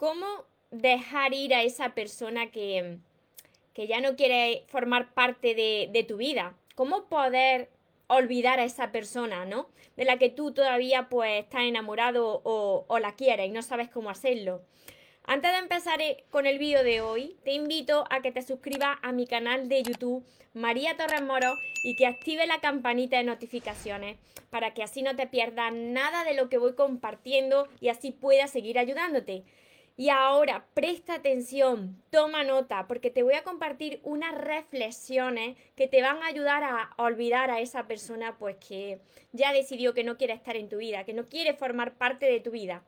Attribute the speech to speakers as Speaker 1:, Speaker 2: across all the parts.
Speaker 1: cómo dejar ir a esa persona que, que ya no quiere formar parte de, tu vida. ¿Cómo poder olvidar a esa persona, ¿no? De la que tú todavía pues estás enamorado o, la quieres y no sabes cómo hacerlo. Antes de empezar con el vídeo de hoy, te invito a que te suscribas a mi canal de YouTube María Torres Moro y que active la campanita de notificaciones para que así no te pierdas nada de lo que voy compartiendo y así puedas seguir ayudándote. Y ahora presta atención, toma nota, porque te voy a compartir unas reflexiones que te van a ayudar a olvidar a esa persona pues que ya decidió que no quiere estar en tu vida, que no quiere formar parte de tu vida.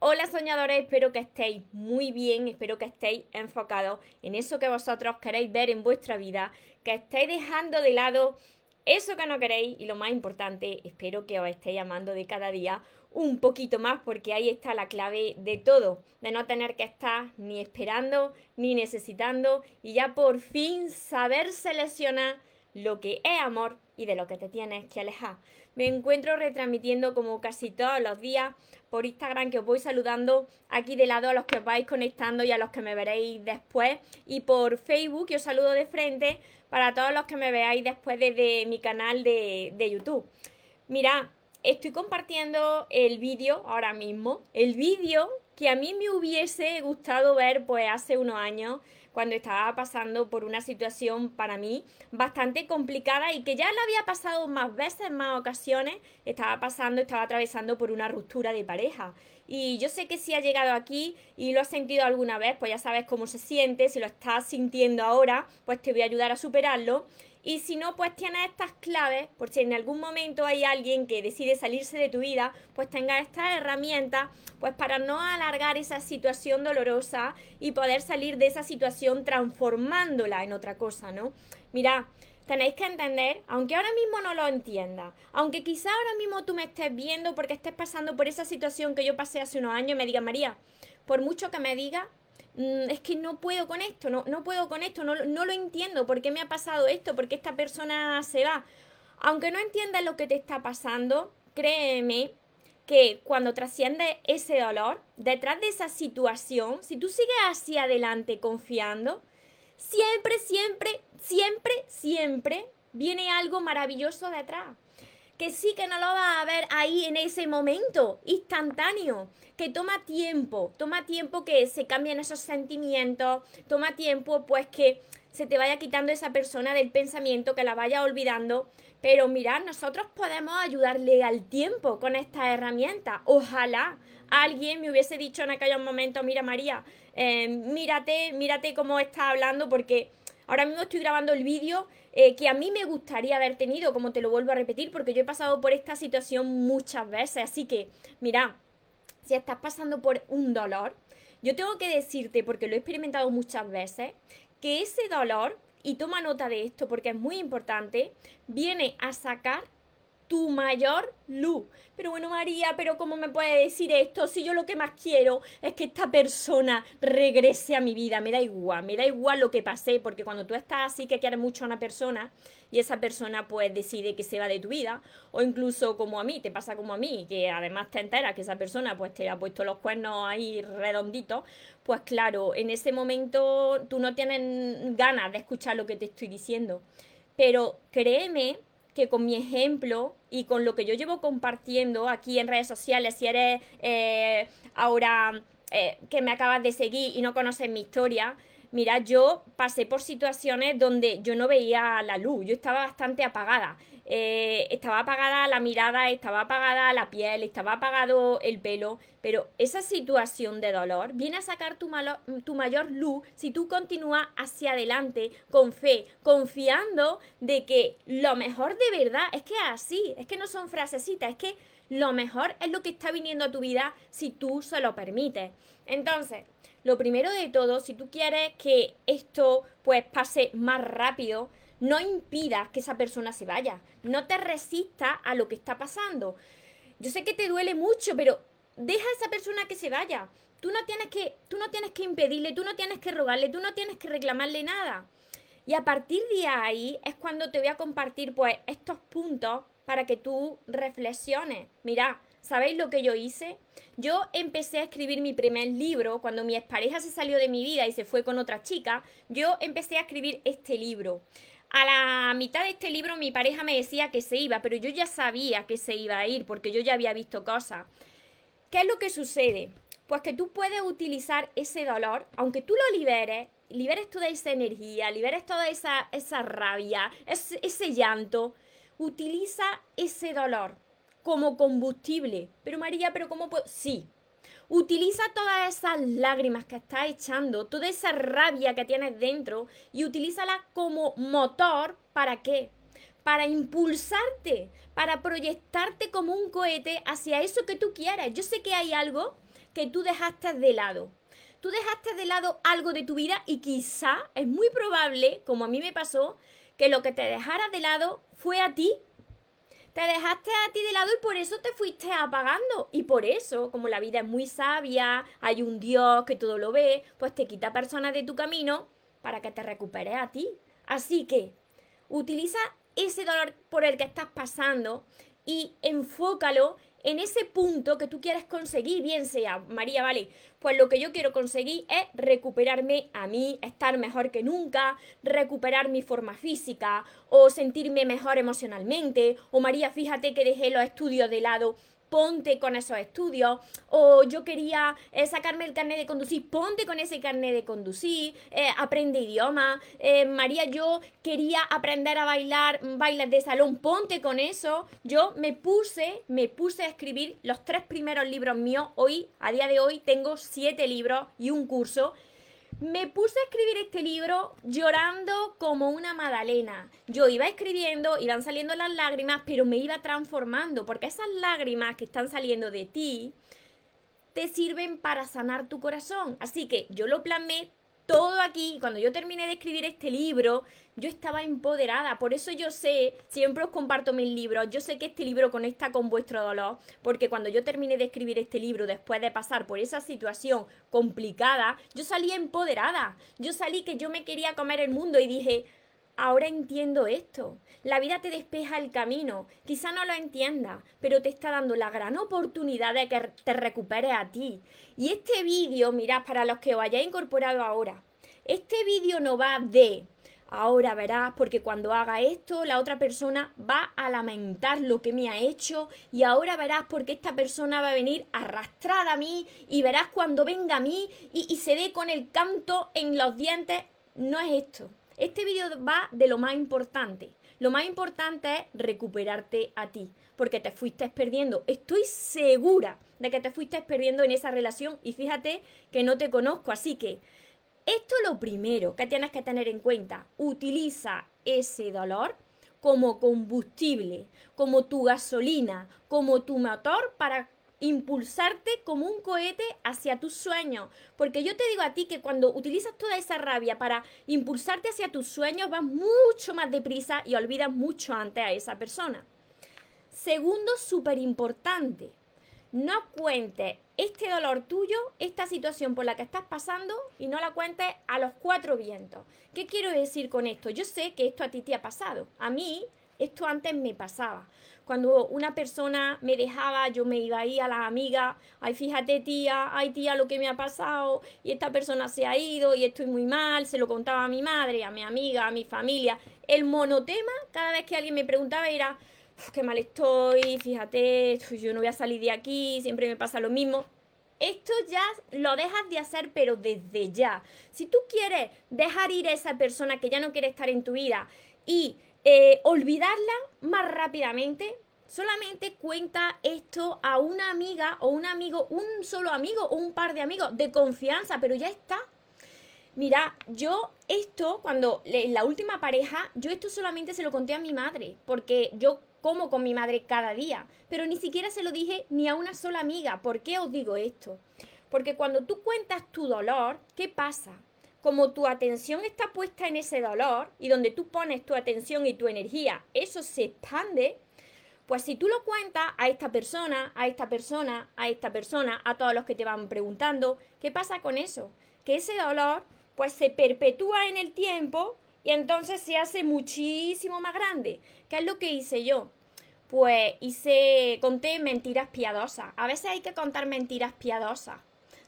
Speaker 1: Hola soñadores, espero que estéis muy bien, espero que estéis enfocados en eso que vosotros queréis ver en vuestra vida, que estéis dejando de lado eso que no queréis y lo más importante, espero que os estéis amando de cada día un poquito más porque ahí está la clave de todo, de no tener que estar ni esperando ni necesitando y ya por fin saber seleccionar lo que es amor y de lo que te tienes que alejar. Me encuentro retransmitiendo como casi todos los días por Instagram que os voy saludando aquí de lado a los que os vais conectando y a los que me veréis después y por Facebook que os saludo de frente para todos los que me veáis después desde mi canal de, de YouTube. Mira, estoy compartiendo el vídeo ahora mismo, el vídeo que a mí me hubiese gustado ver pues hace unos años cuando estaba pasando por una situación para mí bastante complicada y que ya la había pasado más veces, más ocasiones, estaba pasando, estaba atravesando por una ruptura de pareja. Y yo sé que si ha llegado aquí y lo has sentido alguna vez, pues ya sabes cómo se siente, si lo estás sintiendo ahora, pues te voy a ayudar a superarlo. Y si no, pues tienes estas claves, por si en algún momento hay alguien que decide salirse de tu vida, pues tenga estas herramientas, pues para no alargar esa situación dolorosa y poder salir de esa situación transformándola en otra cosa, ¿no? Mira, tenéis que entender, aunque ahora mismo no lo entienda, aunque quizá ahora mismo tú me estés viendo porque estés pasando por esa situación que yo pasé hace unos años me diga, María, por mucho que me diga, es que no puedo con esto, no, no puedo con esto, no, no lo entiendo, ¿por qué me ha pasado esto? ¿Por qué esta persona se va? Aunque no entiendas lo que te está pasando, créeme que cuando trasciende ese dolor, detrás de esa situación, si tú sigues hacia adelante confiando, siempre, siempre, siempre, siempre viene algo maravilloso detrás que sí que no lo vas a ver ahí en ese momento, instantáneo, que toma tiempo, toma tiempo que se cambien esos sentimientos, toma tiempo pues que se te vaya quitando esa persona del pensamiento, que la vaya olvidando. Pero mirad, nosotros podemos ayudarle al tiempo con esta herramienta. Ojalá alguien me hubiese dicho en aquellos momentos, mira María, eh, mírate, mírate cómo estás hablando porque ahora mismo estoy grabando el vídeo eh, que a mí me gustaría haber tenido, como te lo vuelvo a repetir, porque yo he pasado por esta situación muchas veces. Así que, mira, si estás pasando por un dolor, yo tengo que decirte, porque lo he experimentado muchas veces, que ese dolor, y toma nota de esto porque es muy importante, viene a sacar tu mayor luz. Pero bueno, María, pero ¿cómo me puede decir esto? Si yo lo que más quiero es que esta persona regrese a mi vida. Me da igual, me da igual lo que pasé, porque cuando tú estás así que quieres mucho a una persona y esa persona pues decide que se va de tu vida, o incluso como a mí, te pasa como a mí, que además te enteras que esa persona pues te ha puesto los cuernos ahí redonditos, pues claro, en ese momento tú no tienes ganas de escuchar lo que te estoy diciendo. Pero créeme que con mi ejemplo y con lo que yo llevo compartiendo aquí en redes sociales, si eres eh, ahora eh, que me acabas de seguir y no conoces mi historia, mira, yo pasé por situaciones donde yo no veía la luz, yo estaba bastante apagada. Eh, estaba apagada la mirada, estaba apagada la piel, estaba apagado el pelo, pero esa situación de dolor viene a sacar tu, tu mayor luz si tú continúas hacia adelante con fe, confiando de que lo mejor de verdad es que es así, es que no son frasecitas, es que lo mejor es lo que está viniendo a tu vida si tú se lo permites. Entonces, lo primero de todo, si tú quieres que esto pues pase más rápido, no impidas que esa persona se vaya. No te resistas a lo que está pasando. Yo sé que te duele mucho, pero deja a esa persona que se vaya. Tú no tienes que, tú no tienes que impedirle, tú no tienes que rogarle, tú no tienes que reclamarle nada. Y a partir de ahí es cuando te voy a compartir pues estos puntos para que tú reflexiones. Mira, ¿sabéis lo que yo hice? Yo empecé a escribir mi primer libro cuando mi expareja se salió de mi vida y se fue con otra chica. Yo empecé a escribir este libro. A la mitad de este libro mi pareja me decía que se iba, pero yo ya sabía que se iba a ir porque yo ya había visto cosas. ¿Qué es lo que sucede? Pues que tú puedes utilizar ese dolor, aunque tú lo liberes, liberes toda esa energía, liberes toda esa, esa rabia, ese, ese llanto, utiliza ese dolor como combustible. Pero María, ¿pero cómo puedo? Sí, Utiliza todas esas lágrimas que estás echando, toda esa rabia que tienes dentro y utilízala como motor para qué? Para impulsarte, para proyectarte como un cohete hacia eso que tú quieres. Yo sé que hay algo que tú dejaste de lado. Tú dejaste de lado algo de tu vida y quizá es muy probable, como a mí me pasó, que lo que te dejara de lado fue a ti te dejaste a ti de lado y por eso te fuiste apagando. Y por eso, como la vida es muy sabia, hay un Dios que todo lo ve, pues te quita personas de tu camino para que te recuperes a ti. Así que utiliza ese dolor por el que estás pasando y enfócalo en ese punto que tú quieres conseguir, bien sea, María, vale, pues lo que yo quiero conseguir es recuperarme a mí, estar mejor que nunca, recuperar mi forma física o sentirme mejor emocionalmente, o María, fíjate que dejé los estudios de lado ponte con esos estudios. O yo quería eh, sacarme el carnet de conducir, ponte con ese carnet de conducir, eh, aprende idioma. Eh, María, yo quería aprender a bailar bailes de salón, ponte con eso. Yo me puse, me puse a escribir los tres primeros libros míos. Hoy, a día de hoy, tengo siete libros y un curso me puse a escribir este libro llorando como una Madalena. Yo iba escribiendo, iban saliendo las lágrimas, pero me iba transformando, porque esas lágrimas que están saliendo de ti te sirven para sanar tu corazón. Así que yo lo plasmé todo aquí. Cuando yo terminé de escribir este libro, yo estaba empoderada. Por eso yo sé, siempre os comparto mis libros, yo sé que este libro conecta con vuestro dolor, porque cuando yo terminé de escribir este libro, después de pasar por esa situación complicada, yo salí empoderada. Yo salí que yo me quería comer el mundo y dije, ahora entiendo esto. La vida te despeja el camino. Quizá no lo entiendas, pero te está dando la gran oportunidad de que te recuperes a ti. Y este vídeo, mirad, para los que os hayáis incorporado ahora, este vídeo no va de ahora verás, porque cuando haga esto, la otra persona va a lamentar lo que me ha hecho y ahora verás porque esta persona va a venir arrastrada a mí y verás cuando venga a mí y, y se dé con el canto en los dientes. No es esto. Este vídeo va de lo más importante. Lo más importante es recuperarte a ti, porque te fuiste perdiendo. Estoy segura de que te fuiste perdiendo en esa relación y fíjate que no te conozco, así que esto es lo primero que tienes que tener en cuenta. Utiliza ese dolor como combustible, como tu gasolina, como tu motor para impulsarte como un cohete hacia tus sueños. Porque yo te digo a ti que cuando utilizas toda esa rabia para impulsarte hacia tus sueños, vas mucho más deprisa y olvidas mucho antes a esa persona. Segundo, súper importante, no cuentes este dolor tuyo, esta situación por la que estás pasando y no la cuentes a los cuatro vientos. ¿Qué quiero decir con esto? Yo sé que esto a ti te ha pasado. A mí esto antes me pasaba. Cuando una persona me dejaba, yo me iba ahí a las amigas, ay, fíjate tía, ay tía, lo que me ha pasado, y esta persona se ha ido y estoy muy mal, se lo contaba a mi madre, a mi amiga, a mi familia. El monotema, cada vez que alguien me preguntaba era, qué mal estoy, fíjate, yo no voy a salir de aquí, siempre me pasa lo mismo. Esto ya lo dejas de hacer, pero desde ya. Si tú quieres dejar ir a esa persona que ya no quiere estar en tu vida y eh, olvidarla más rápidamente, solamente cuenta esto a una amiga o un amigo, un solo amigo o un par de amigos de confianza, pero ya está. Mira, yo esto, cuando en la última pareja, yo esto solamente se lo conté a mi madre, porque yo como con mi madre cada día, pero ni siquiera se lo dije ni a una sola amiga. ¿Por qué os digo esto? Porque cuando tú cuentas tu dolor, ¿qué pasa? Como tu atención está puesta en ese dolor y donde tú pones tu atención y tu energía, eso se expande, pues si tú lo cuentas a esta persona, a esta persona, a esta persona, a todos los que te van preguntando, ¿qué pasa con eso? Que ese dolor pues se perpetúa en el tiempo y entonces se hace muchísimo más grande. ¿Qué es lo que hice yo? pues hice, conté mentiras piadosas. A veces hay que contar mentiras piadosas.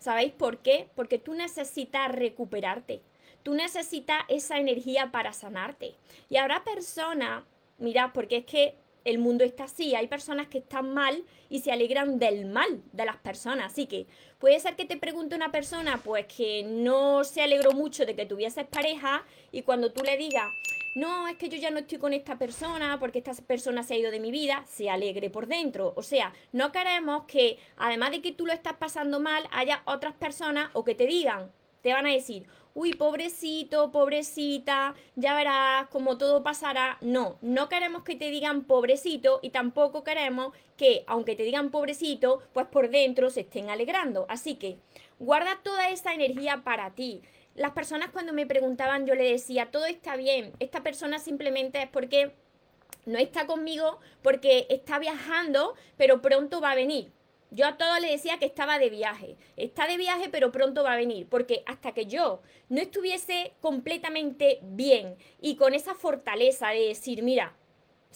Speaker 1: ¿Sabéis por qué? Porque tú necesitas recuperarte. Tú necesitas esa energía para sanarte. Y habrá personas, mira, porque es que el mundo está así, hay personas que están mal y se alegran del mal de las personas. Así que puede ser que te pregunte una persona, pues que no se alegró mucho de que tuvieses pareja y cuando tú le digas, no, es que yo ya no estoy con esta persona porque esta persona se ha ido de mi vida, se alegre por dentro. O sea, no queremos que, además de que tú lo estás pasando mal, haya otras personas o que te digan, te van a decir, uy, pobrecito, pobrecita, ya verás cómo todo pasará. No, no queremos que te digan pobrecito y tampoco queremos que, aunque te digan pobrecito, pues por dentro se estén alegrando. Así que guarda toda esa energía para ti. Las personas cuando me preguntaban, yo le decía, todo está bien, esta persona simplemente es porque no está conmigo, porque está viajando, pero pronto va a venir. Yo a todos le decía que estaba de viaje. Está de viaje, pero pronto va a venir. Porque hasta que yo no estuviese completamente bien y con esa fortaleza de decir, mira,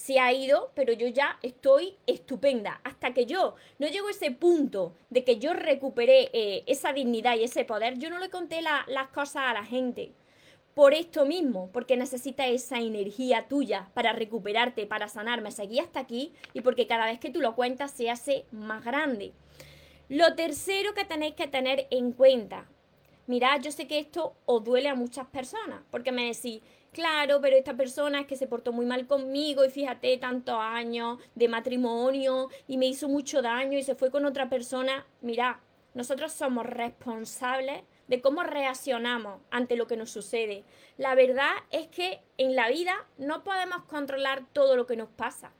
Speaker 1: se ha ido, pero yo ya estoy estupenda. Hasta que yo no llego a ese punto de que yo recuperé eh, esa dignidad y ese poder, yo no le conté las cosas a la gente por esto mismo, porque necesita esa energía tuya para recuperarte, para sanarme. Seguí hasta aquí y porque cada vez que tú lo cuentas se hace más grande. Lo tercero que tenéis que tener en cuenta, mirad, yo sé que esto os duele a muchas personas, porque me decís, claro, pero esta persona es que se portó muy mal conmigo y fíjate, tantos años de matrimonio y me hizo mucho daño y se fue con otra persona. Mirad, nosotros somos responsables de cómo reaccionamos ante lo que nos sucede. La verdad es que en la vida no podemos controlar todo lo que nos pasa.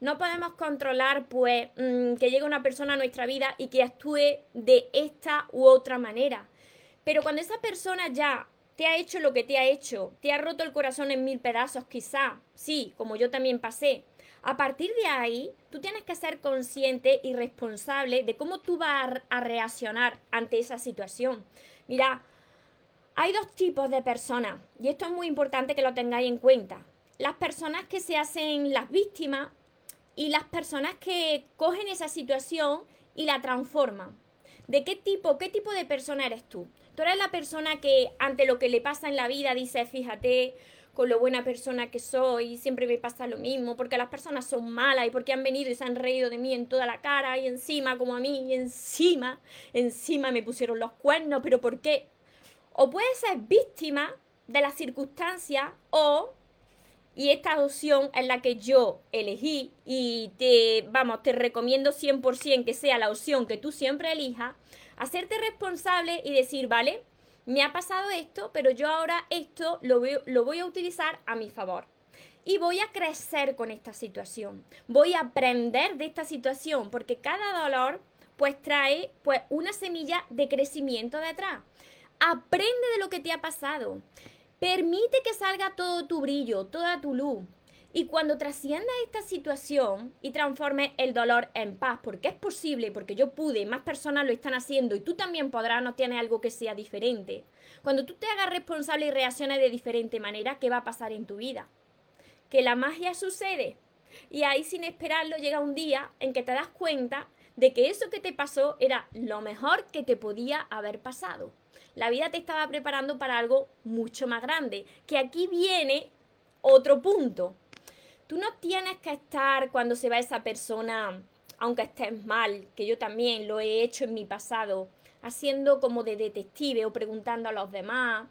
Speaker 1: No podemos controlar, pues, mm, que llegue una persona a nuestra vida y que actúe de esta u otra manera. Pero cuando esa persona ya te ha hecho lo que te ha hecho, te ha roto el corazón en mil pedazos, quizá, sí, como yo también pasé. A partir de ahí, tú tienes que ser consciente y responsable de cómo tú vas a reaccionar ante esa situación. Mira, hay dos tipos de personas y esto es muy importante que lo tengáis en cuenta. Las personas que se hacen las víctimas y las personas que cogen esa situación y la transforman. ¿De qué tipo, qué tipo de persona eres tú? Tú eres la persona que ante lo que le pasa en la vida dice, fíjate, con lo buena persona que soy, siempre me pasa lo mismo, porque las personas son malas y porque han venido y se han reído de mí en toda la cara y encima como a mí y encima, encima me pusieron los cuernos, pero ¿por qué? O puedes ser víctima de las circunstancias o y esta opción es la que yo elegí y te, vamos, te recomiendo 100% que sea la opción que tú siempre elijas, hacerte responsable y decir, vale, me ha pasado esto, pero yo ahora esto lo, voy a utilizar a mi favor. Y voy a crecer con esta situación. Voy a aprender de esta situación porque cada dolor pues trae pues una semilla de crecimiento detrás. Aprende de lo que te ha pasado. Permite que salga todo tu brillo, toda tu luz. Y cuando trascienda esta situación y transforme el dolor en paz, porque es posible, porque yo pude, más personas lo están haciendo y tú también podrás, no tienes algo que sea diferente. Cuando tú te hagas responsable y reacciones de diferente manera, ¿qué va a pasar en tu vida? Que la magia sucede. Y ahí sin esperarlo llega un día en que te das cuenta de que eso que te pasó era lo mejor que te podía haber pasado. La vida te estaba preparando para algo mucho más grande. Que aquí viene otro punto. Tú no tienes que estar cuando se va esa persona, aunque estés mal, que yo también lo he hecho en mi pasado, haciendo como de detective o preguntando a los demás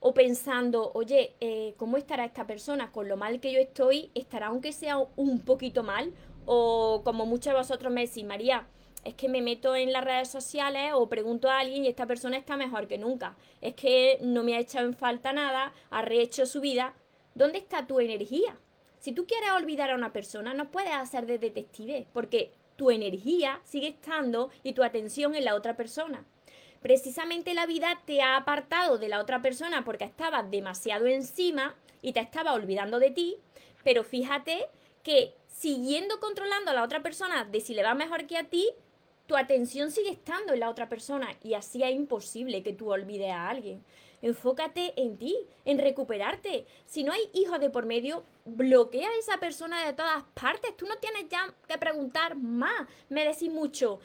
Speaker 1: o pensando, oye, eh, ¿cómo estará esta persona? Con lo mal que yo estoy, ¿estará aunque sea un poquito mal? O como muchos de vosotros me decís, María, es que me meto en las redes sociales o pregunto a alguien y esta persona está mejor que nunca. Es que no me ha echado en falta nada, ha rehecho su vida. ¿Dónde está tu energía? Si tú quieres olvidar a una persona, no puedes hacer de detective, porque tu energía sigue estando y tu atención en la otra persona. Precisamente la vida te ha apartado de la otra persona porque estabas demasiado encima y te estaba olvidando de ti, pero fíjate que siguiendo controlando a la otra persona de si le va mejor que a ti, tu atención sigue estando en la otra persona y así es imposible que tú olvides a alguien. Enfócate en ti, en recuperarte. Si no hay hijos de por medio, bloquea a esa persona de todas partes. Tú no tienes ya que preguntar más. Me decís mucho.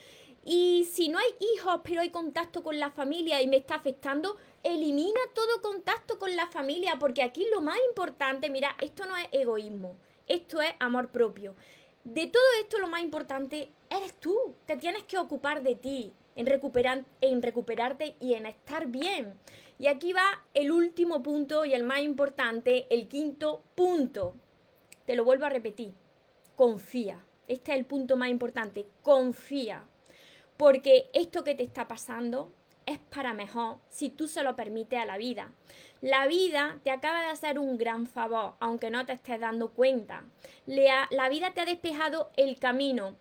Speaker 1: Y si no hay hijos, pero hay contacto con la familia y me está afectando, elimina todo contacto con la familia, porque aquí lo más importante, mira, esto no es egoísmo, esto es amor propio. De todo esto lo más importante eres tú, te tienes que ocupar de ti, en, recuperar, en recuperarte y en estar bien. Y aquí va el último punto y el más importante, el quinto punto. Te lo vuelvo a repetir, confía. Este es el punto más importante, confía porque esto que te está pasando es para mejor si tú se lo permites a la vida. La vida te acaba de hacer un gran favor, aunque no te estés dando cuenta. La vida te ha despejado el camino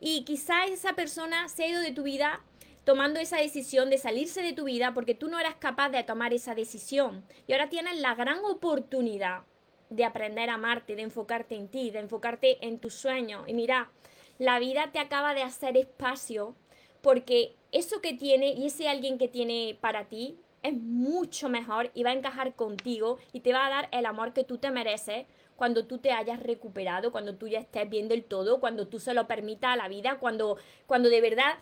Speaker 1: y quizás esa persona se ha ido de tu vida tomando esa decisión de salirse de tu vida porque tú no eras capaz de tomar esa decisión. Y ahora tienes la gran oportunidad de aprender a amarte, de enfocarte en ti, de enfocarte en tus sueños. Y mira, la vida te acaba de hacer espacio porque eso que tiene y ese alguien que tiene para ti es mucho mejor y va a encajar contigo y te va a dar el amor que tú te mereces cuando tú te hayas recuperado, cuando tú ya estés bien del todo, cuando tú se lo permitas a la vida, cuando, cuando de verdad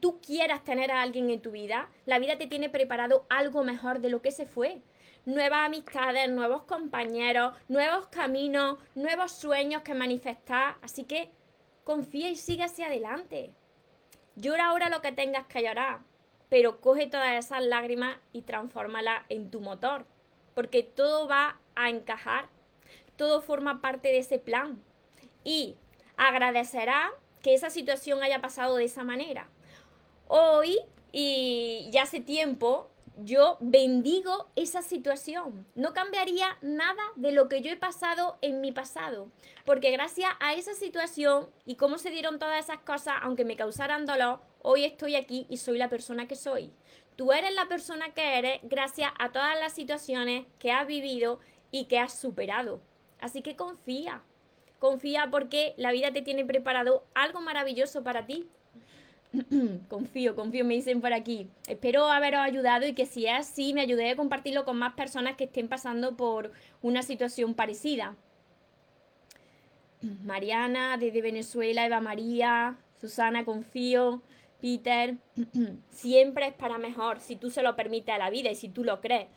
Speaker 1: tú quieras tener a alguien en tu vida, la vida te tiene preparado algo mejor de lo que se fue. Nuevas amistades, nuevos compañeros, nuevos caminos, nuevos sueños que manifestar. Así que confía y sigue hacia adelante. Llora ahora lo que tengas que llorar, pero coge todas esas lágrimas y transfórmalas en tu motor, porque todo va a encajar, todo forma parte de ese plan. Y agradecerá que esa situación haya pasado de esa manera. Hoy y ya hace tiempo yo bendigo esa situación. No cambiaría nada de lo que yo he pasado en mi pasado. Porque gracias a esa situación y cómo se dieron todas esas cosas, aunque me causaran dolor, hoy estoy aquí y soy la persona que soy. Tú eres la persona que eres gracias a todas las situaciones que has vivido y que has superado. Así que confía. Confía porque la vida te tiene preparado algo maravilloso para ti. confío, confío, me dicen por aquí. Espero haberos ayudado y que si es así, me ayudé a compartirlo con más personas que estén pasando por una situación parecida. Mariana, desde Venezuela, Eva María, Susana, confío, Peter, siempre es para mejor si tú se lo permites a la vida y si tú lo crees.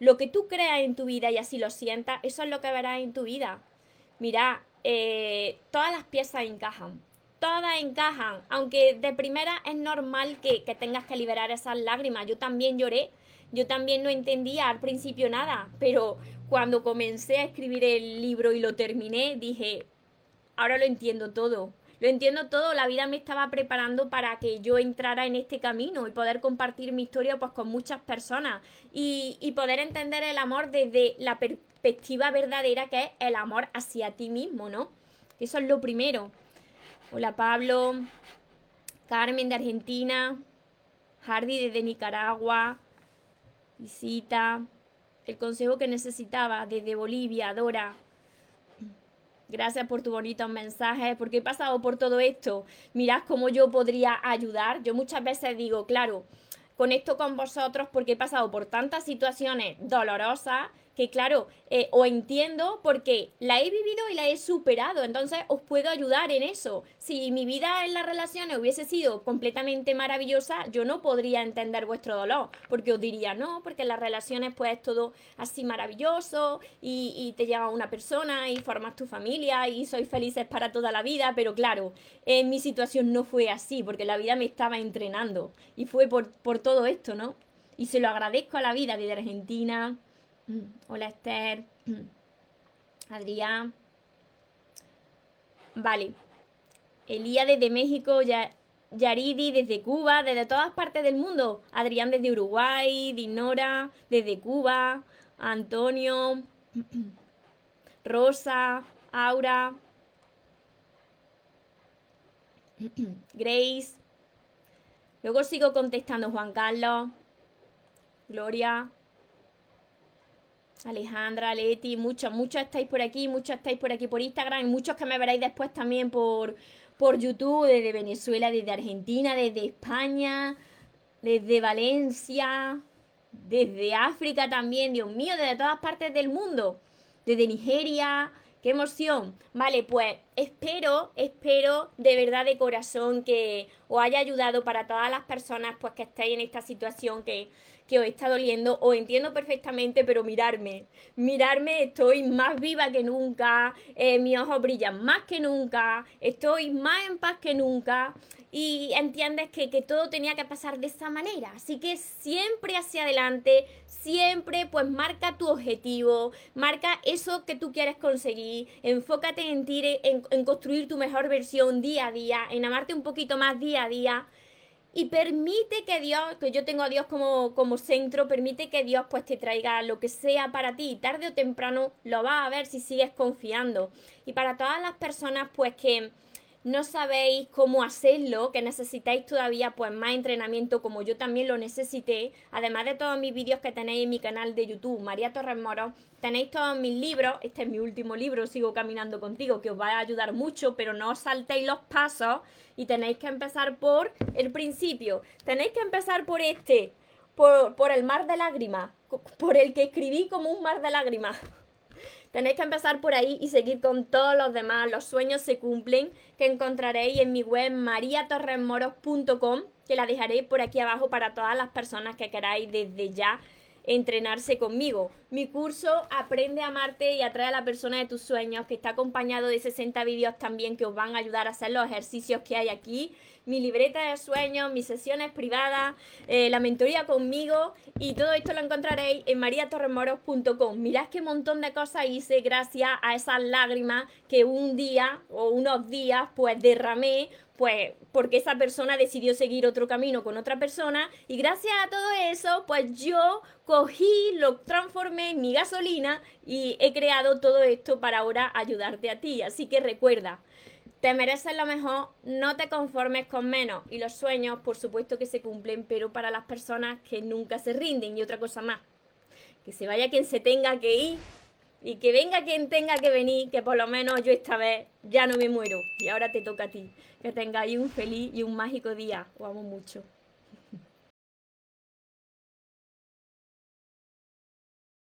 Speaker 1: Lo que tú creas en tu vida y así lo sientas, eso es lo que verás en tu vida. Mira, eh, todas las piezas encajan todas encajan, aunque de primera es normal que, tengas que liberar esas lágrimas. Yo también lloré, yo también no entendía al principio nada, pero cuando comencé a escribir el libro y lo terminé, dije, ahora lo entiendo todo. Lo entiendo todo, la vida me estaba preparando para que yo entrara en este camino y poder compartir mi historia pues con muchas personas y, y poder entender el amor desde la perspectiva verdadera que es el amor hacia ti mismo, ¿no? Eso es lo primero. Hola Pablo, Carmen de Argentina, Hardy desde Nicaragua, Visita, el consejo que necesitaba desde Bolivia, Dora. Gracias por tu bonito mensaje, porque he pasado por todo esto. Mirad cómo yo podría ayudar. Yo muchas veces digo, claro, conecto con vosotros porque he pasado por tantas situaciones dolorosas que claro, eh, o entiendo porque la he vivido y la he superado, entonces os puedo ayudar en eso. Si mi vida en las relaciones hubiese sido completamente maravillosa, yo no podría entender vuestro dolor, porque os diría, no, porque en las relaciones pues es todo así maravilloso y, te llega una persona y formas tu familia y sois felices para toda la vida, pero claro, en mi situación no fue así, porque la vida me estaba entrenando y fue por, por todo esto, ¿no? Y se lo agradezco a la vida de Argentina. Hola Esther. Mm. Adrián. Vale. Elía desde México, Yaridi desde Cuba, desde todas partes del mundo. Adrián desde Uruguay, Dinora desde Cuba, Antonio, Rosa, Aura, Grace. Luego sigo contestando Juan Carlos, Gloria, Alejandra, Leti, muchos, muchos estáis por aquí, muchos estáis por aquí por Instagram, muchos que me veréis después también por, por YouTube, desde Venezuela, desde Argentina, desde España, desde Valencia. desde África también, Dios mío, desde todas partes del mundo, desde Nigeria, qué emoción. Vale, pues espero, espero de verdad de corazón que os haya ayudado para todas las personas pues que estáis en esta situación que, que os está doliendo, os entiendo perfectamente, pero mirarme, mirarme, estoy más viva que nunca, eh, mis ojos brillan más que nunca, estoy más en paz que nunca y entiendes que, que, todo tenía que pasar de esa manera. Así que siempre hacia adelante, siempre pues marca tu objetivo, marca eso que tú quieres conseguir, enfócate en ti, en, en construir tu mejor versión día a día, en amarte un poquito más día a día y permite que Dios, que yo tengo a Dios como, como centro, permite que Dios pues te traiga lo que sea para ti. Tarde o temprano lo vas a ver si sigues confiando. Y para todas las personas pues que no sabéis cómo hacerlo, que necesitáis todavía pues más entrenamiento como yo también lo necesité, además de todos mis vídeos que tenéis en mi canal de YouTube, María Torres Moro, tenéis todos mis libros, este es mi último libro, Sigo Caminando Contigo, que os va a ayudar mucho, pero no os saltéis los pasos y tenéis que empezar por el principio, tenéis que empezar por este, por, por el mar de lágrimas, por el que escribí como un mar de lágrimas. Tenéis que empezar por ahí y seguir con todos los demás. Los sueños se cumplen, que encontraréis en mi web mariatorresmoros.com, que la dejaré por aquí abajo para todas las personas que queráis desde ya entrenarse conmigo. Mi curso Aprende a amarte y atrae a la persona de tus sueños, que está acompañado de 60 vídeos también que os van a ayudar a hacer los ejercicios que hay aquí mi libreta de sueños, mis sesiones privadas, eh, la mentoría conmigo y todo esto lo encontraréis en mariatorremoros.com. Mirad qué montón de cosas hice gracias a esas lágrimas que un día o unos días pues derramé pues porque esa persona decidió seguir otro camino con otra persona y gracias a todo eso pues yo cogí, lo transformé en mi gasolina y he creado todo esto para ahora ayudarte a ti. Así que recuerda, te mereces lo mejor, no te conformes con menos. Y los sueños, por supuesto que se cumplen, pero para las personas que nunca se rinden. Y otra cosa más, que se vaya quien se tenga que ir y que venga quien tenga que venir, que por lo menos yo esta vez ya no me muero. Y ahora te toca a ti. Que tengáis un feliz y un mágico día. Os amo mucho.